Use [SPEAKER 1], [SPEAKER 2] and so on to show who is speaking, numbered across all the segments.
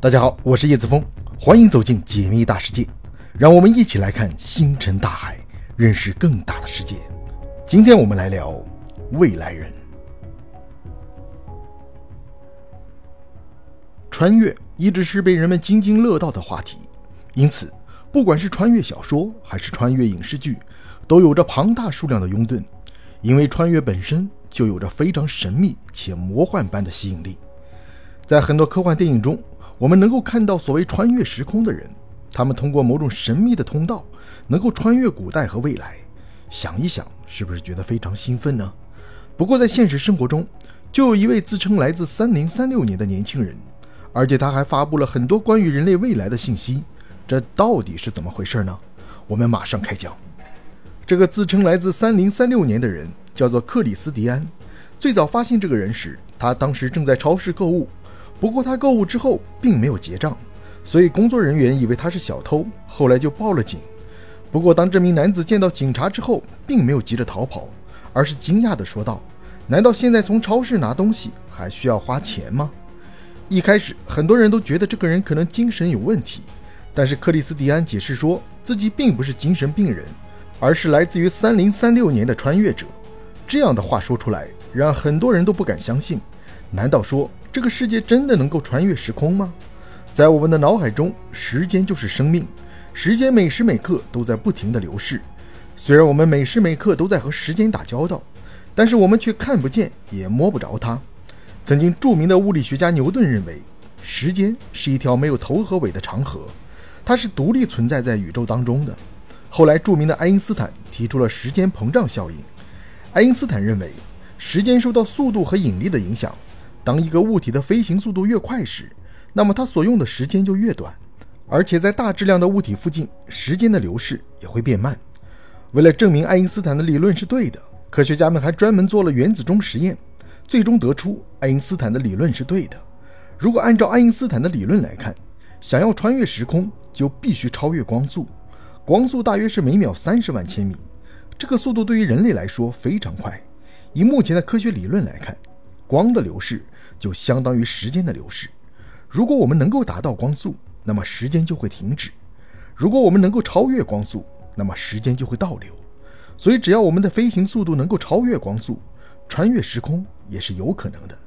[SPEAKER 1] 大家好，我是叶子峰，欢迎走进解密大世界，让我们一起来看星辰大海，认识更大的世界。今天我们来聊未来人。穿越一直是被人们津津乐道的话题，因此，不管是穿越小说还是穿越影视剧，都有着庞大数量的拥趸。因为穿越本身就有着非常神秘且魔幻般的吸引力，在很多科幻电影中，我们能够看到所谓穿越时空的人，他们通过某种神秘的通道，能够穿越古代和未来。想一想，是不是觉得非常兴奋呢？不过在现实生活中，就有一位自称来自三零三六年的年轻人，而且他还发布了很多关于人类未来的信息，这到底是怎么回事呢？我们马上开讲。这个自称来自三零三六年的人叫做克里斯迪安。最早发现这个人时，他当时正在超市购物，不过他购物之后并没有结账，所以工作人员以为他是小偷，后来就报了警。不过当这名男子见到警察之后，并没有急着逃跑，而是惊讶地说道：“难道现在从超市拿东西还需要花钱吗？”一开始很多人都觉得这个人可能精神有问题，但是克里斯蒂安解释说自己并不是精神病人。而是来自于三零三六年的穿越者，这样的话说出来，让很多人都不敢相信。难道说这个世界真的能够穿越时空吗？在我们的脑海中，时间就是生命，时间每时每刻都在不停的流逝。虽然我们每时每刻都在和时间打交道，但是我们却看不见也摸不着它。曾经著名的物理学家牛顿认为，时间是一条没有头和尾的长河，它是独立存在在宇宙当中的。后来，著名的爱因斯坦提出了时间膨胀效应。爱因斯坦认为，时间受到速度和引力的影响。当一个物体的飞行速度越快时，那么它所用的时间就越短。而且，在大质量的物体附近，时间的流逝也会变慢。为了证明爱因斯坦的理论是对的，科学家们还专门做了原子钟实验，最终得出爱因斯坦的理论是对的。如果按照爱因斯坦的理论来看，想要穿越时空，就必须超越光速。光速大约是每秒三十万千米，这个速度对于人类来说非常快。以目前的科学理论来看，光的流逝就相当于时间的流逝。如果我们能够达到光速，那么时间就会停止；如果我们能够超越光速，那么时间就会倒流。所以，只要我们的飞行速度能够超越光速，穿越时空也是有可能的。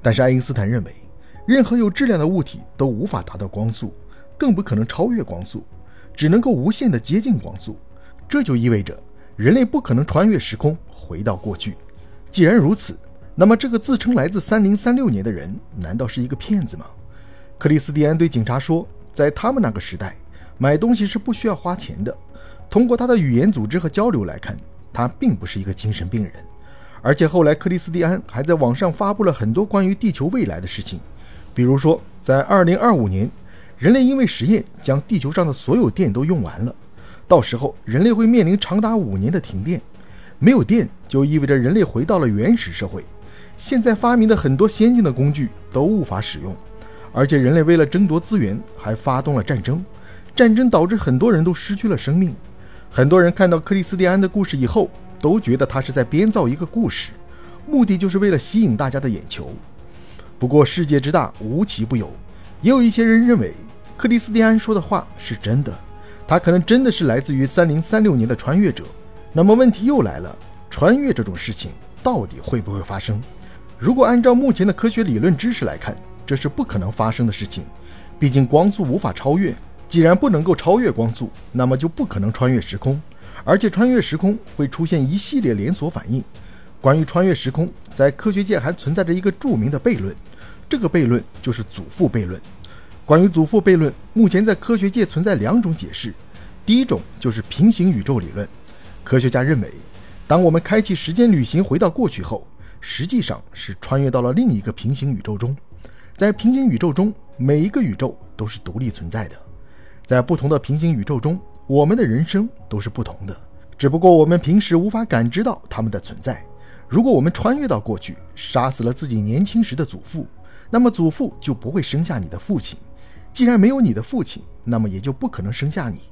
[SPEAKER 1] 但是，爱因斯坦认为，任何有质量的物体都无法达到光速，更不可能超越光速。只能够无限的接近光速，这就意味着人类不可能穿越时空回到过去。既然如此，那么这个自称来自三零三六年的人难道是一个骗子吗？克里斯蒂安对警察说，在他们那个时代，买东西是不需要花钱的。通过他的语言组织和交流来看，他并不是一个精神病人。而且后来，克里斯蒂安还在网上发布了很多关于地球未来的事情，比如说在二零二五年。人类因为实验将地球上的所有电都用完了，到时候人类会面临长达五年的停电。没有电就意味着人类回到了原始社会。现在发明的很多先进的工具都无法使用，而且人类为了争夺资源还发动了战争。战争导致很多人都失去了生命。很多人看到克里斯蒂安的故事以后，都觉得他是在编造一个故事，目的就是为了吸引大家的眼球。不过世界之大，无奇不有，也有一些人认为。克里斯蒂安说的话是真的，他可能真的是来自于三零三六年的穿越者。那么问题又来了，穿越这种事情到底会不会发生？如果按照目前的科学理论知识来看，这是不可能发生的事情。毕竟光速无法超越，既然不能够超越光速，那么就不可能穿越时空。而且穿越时空会出现一系列连锁反应。关于穿越时空，在科学界还存在着一个著名的悖论，这个悖论就是祖父悖论。关于祖父悖论，目前在科学界存在两种解释。第一种就是平行宇宙理论。科学家认为，当我们开启时间旅行回到过去后，实际上是穿越到了另一个平行宇宙中。在平行宇宙中，每一个宇宙都是独立存在的。在不同的平行宇宙中，我们的人生都是不同的，只不过我们平时无法感知到他们的存在。如果我们穿越到过去，杀死了自己年轻时的祖父，那么祖父就不会生下你的父亲。既然没有你的父亲，那么也就不可能生下你。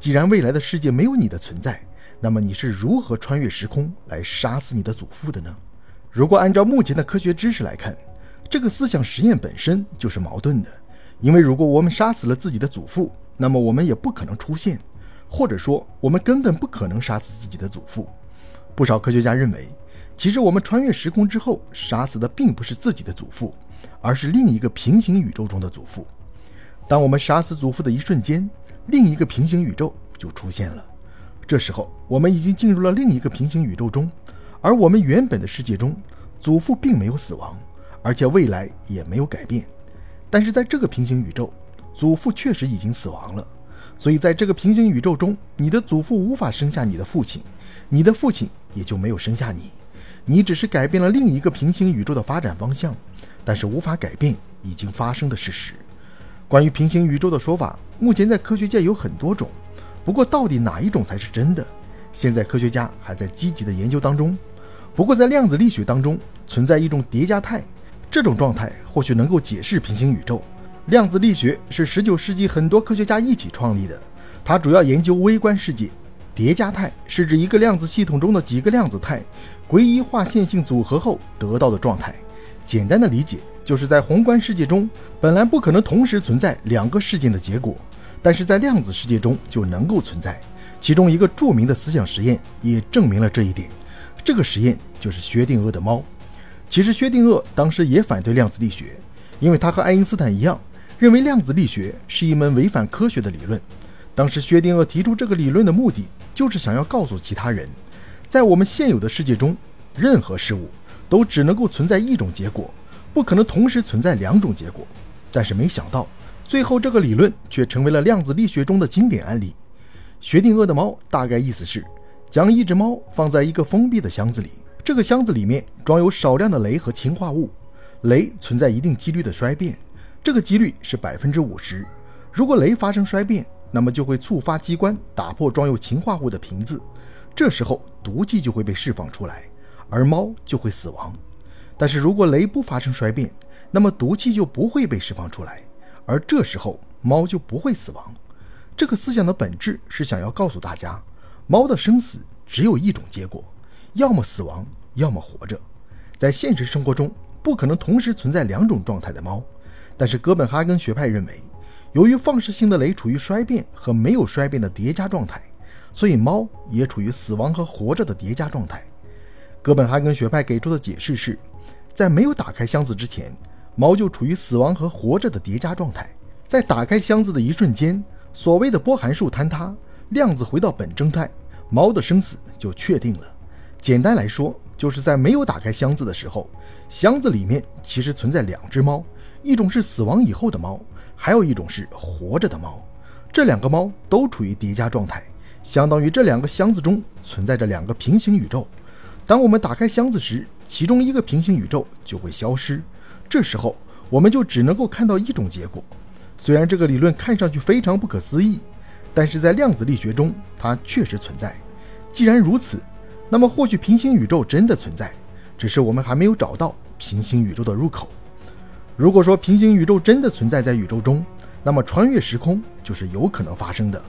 [SPEAKER 1] 既然未来的世界没有你的存在，那么你是如何穿越时空来杀死你的祖父的呢？如果按照目前的科学知识来看，这个思想实验本身就是矛盾的，因为如果我们杀死了自己的祖父，那么我们也不可能出现，或者说我们根本不可能杀死自己的祖父。不少科学家认为，其实我们穿越时空之后杀死的并不是自己的祖父，而是另一个平行宇宙中的祖父。当我们杀死祖父的一瞬间，另一个平行宇宙就出现了。这时候，我们已经进入了另一个平行宇宙中，而我们原本的世界中，祖父并没有死亡，而且未来也没有改变。但是在这个平行宇宙，祖父确实已经死亡了。所以在这个平行宇宙中，你的祖父无法生下你的父亲，你的父亲也就没有生下你。你只是改变了另一个平行宇宙的发展方向，但是无法改变已经发生的事实。关于平行宇宙的说法，目前在科学界有很多种。不过，到底哪一种才是真的？现在科学家还在积极的研究当中。不过，在量子力学当中存在一种叠加态，这种状态或许能够解释平行宇宙。量子力学是19世纪很多科学家一起创立的，它主要研究微观世界。叠加态是指一个量子系统中的几个量子态归一化线性组合后得到的状态。简单的理解。就是在宏观世界中，本来不可能同时存在两个事件的结果，但是在量子世界中就能够存在。其中一个著名的思想实验也证明了这一点。这个实验就是薛定谔的猫。其实薛定谔当时也反对量子力学，因为他和爱因斯坦一样，认为量子力学是一门违反科学的理论。当时薛定谔提出这个理论的目的，就是想要告诉其他人，在我们现有的世界中，任何事物都只能够存在一种结果。不可能同时存在两种结果，但是没想到，最后这个理论却成为了量子力学中的经典案例。薛定谔的猫大概意思是，将一只猫放在一个封闭的箱子里，这个箱子里面装有少量的镭和氰化物，镭存在一定几率的衰变，这个几率是百分之五十。如果镭发生衰变，那么就会触发机关打破装有氰化物的瓶子，这时候毒气就会被释放出来，而猫就会死亡。但是如果镭不发生衰变，那么毒气就不会被释放出来，而这时候猫就不会死亡。这个思想的本质是想要告诉大家，猫的生死只有一种结果，要么死亡，要么活着。在现实生活中，不可能同时存在两种状态的猫。但是哥本哈根学派认为，由于放射性的镭处于衰变和没有衰变的叠加状态，所以猫也处于死亡和活着的叠加状态。哥本哈根学派给出的解释是。在没有打开箱子之前，猫就处于死亡和活着的叠加状态。在打开箱子的一瞬间，所谓的波函数坍塌，量子回到本正态，猫的生死就确定了。简单来说，就是在没有打开箱子的时候，箱子里面其实存在两只猫，一种是死亡以后的猫，还有一种是活着的猫。这两个猫都处于叠加状态，相当于这两个箱子中存在着两个平行宇宙。当我们打开箱子时，其中一个平行宇宙就会消失，这时候我们就只能够看到一种结果。虽然这个理论看上去非常不可思议，但是在量子力学中它确实存在。既然如此，那么或许平行宇宙真的存在，只是我们还没有找到平行宇宙的入口。如果说平行宇宙真的存在在宇宙中，那么穿越时空就是有可能发生的。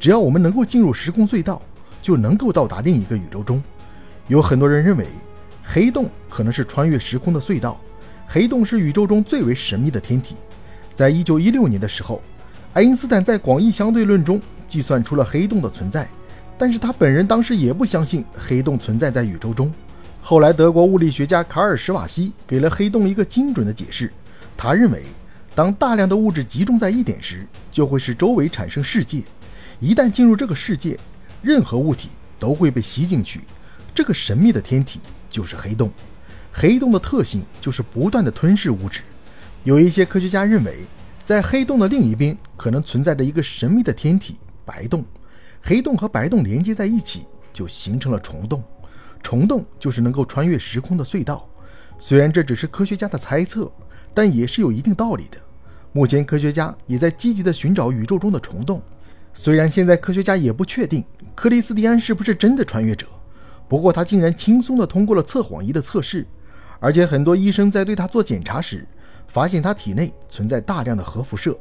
[SPEAKER 1] 只要我们能够进入时空隧道，就能够到达另一个宇宙中。有很多人认为。黑洞可能是穿越时空的隧道。黑洞是宇宙中最为神秘的天体。在一九一六年的时候，爱因斯坦在广义相对论中计算出了黑洞的存在，但是他本人当时也不相信黑洞存在在宇宙中。后来，德国物理学家卡尔史瓦西给了黑洞一个精准的解释。他认为，当大量的物质集中在一点时，就会使周围产生世界。一旦进入这个世界，任何物体都会被吸进去。这个神秘的天体。就是黑洞，黑洞的特性就是不断的吞噬物质。有一些科学家认为，在黑洞的另一边可能存在着一个神秘的天体——白洞。黑洞和白洞连接在一起，就形成了虫洞。虫洞就是能够穿越时空的隧道。虽然这只是科学家的猜测，但也是有一定道理的。目前科学家也在积极地寻找宇宙中的虫洞。虽然现在科学家也不确定克里斯蒂安是不是真的穿越者。不过他竟然轻松地通过了测谎仪的测试，而且很多医生在对他做检查时，发现他体内存在大量的核辐射，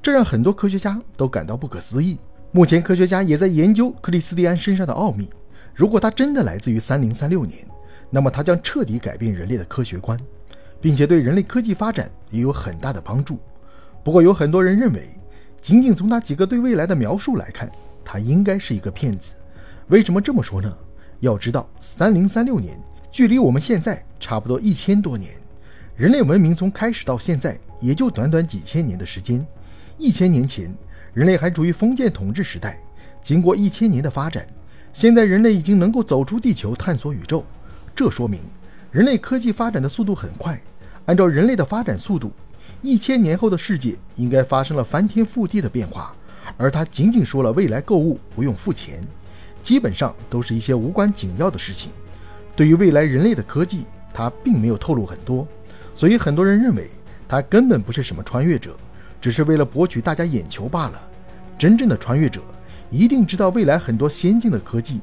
[SPEAKER 1] 这让很多科学家都感到不可思议。目前科学家也在研究克里斯蒂安身上的奥秘。如果他真的来自于三零三六年，那么他将彻底改变人类的科学观，并且对人类科技发展也有很大的帮助。不过有很多人认为，仅仅从他几个对未来的描述来看，他应该是一个骗子。为什么这么说呢？要知道，三零三六年距离我们现在差不多一千多年，人类文明从开始到现在也就短短几千年的时间。一千年前，人类还处于封建统治时代。经过一千年的发展，现在人类已经能够走出地球，探索宇宙。这说明人类科技发展的速度很快。按照人类的发展速度，一千年后的世界应该发生了翻天覆地的变化。而他仅仅说了未来购物不用付钱，基本上都是一些无关紧要的事情。对于未来人类的科技，他并没有透露很多，所以很多人认为他根本不是什么穿越者，只是为了博取大家眼球罢了。真正的穿越者。一定知道未来很多先进的科技，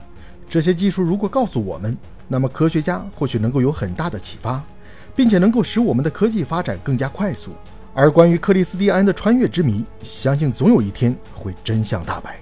[SPEAKER 1] 这些技术如果告诉我们，那么科学家或许能够有很大的启发，并且能够使我们的科技发展更加快速。而关于克里斯蒂安的穿越之谜，相信总有一天会真相大白。